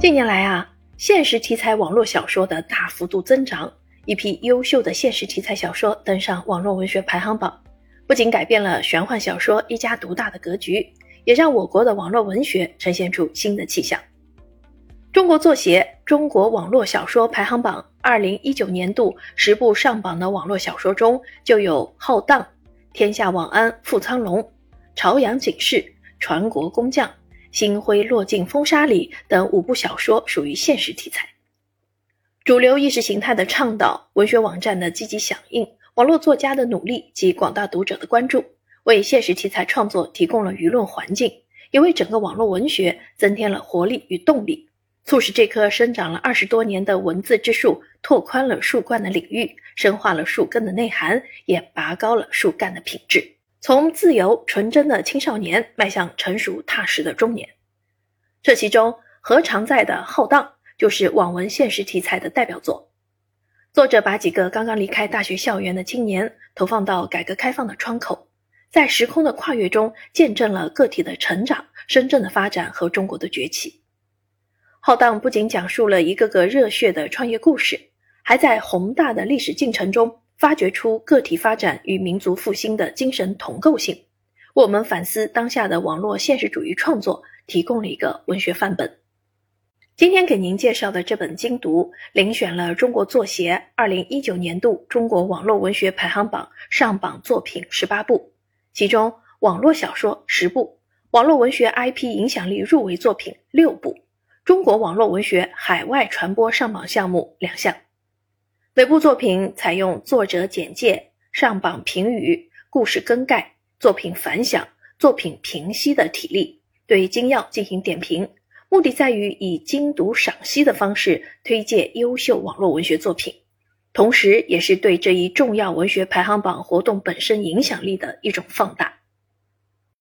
近年来啊，现实题材网络小说的大幅度增长，一批优秀的现实题材小说登上网络文学排行榜，不仅改变了玄幻小说一家独大的格局，也让我国的网络文学呈现出新的气象。中国作协中国网络小说排行榜二零一九年度十部上榜的网络小说中，就有《浩荡》《天下网安富苍龙》《朝阳警示》《传国工匠》。星辉落尽风沙里等五部小说属于现实题材，主流意识形态的倡导、文学网站的积极响应、网络作家的努力及广大读者的关注，为现实题材创作提供了舆论环境，也为整个网络文学增添了活力与动力，促使这棵生长了二十多年的文字之树拓宽了树冠的领域，深化了树根的内涵，也拔高了树干的品质。从自由纯真的青少年迈向成熟踏实的中年，这其中何常在的《浩荡》就是网文现实题材的代表作。作者把几个刚刚离开大学校园的青年投放到改革开放的窗口，在时空的跨越中见证了个体的成长、深圳的发展和中国的崛起。《浩荡》不仅讲述了一个个热血的创业故事，还在宏大的历史进程中。发掘出个体发展与民族复兴的精神同构性，为我们反思当下的网络现实主义创作提供了一个文学范本。今天给您介绍的这本精读，遴选了中国作协二零一九年度中国网络文学排行榜上榜作品十八部，其中网络小说十部，网络文学 IP 影响力入围作品六部，中国网络文学海外传播上榜项目两项。每部作品采用作者简介、上榜评语、故事更概、作品反响、作品评析的体例，对精要进行点评，目的在于以精读赏析的方式推荐优秀网络文学作品，同时也是对这一重要文学排行榜活动本身影响力的一种放大。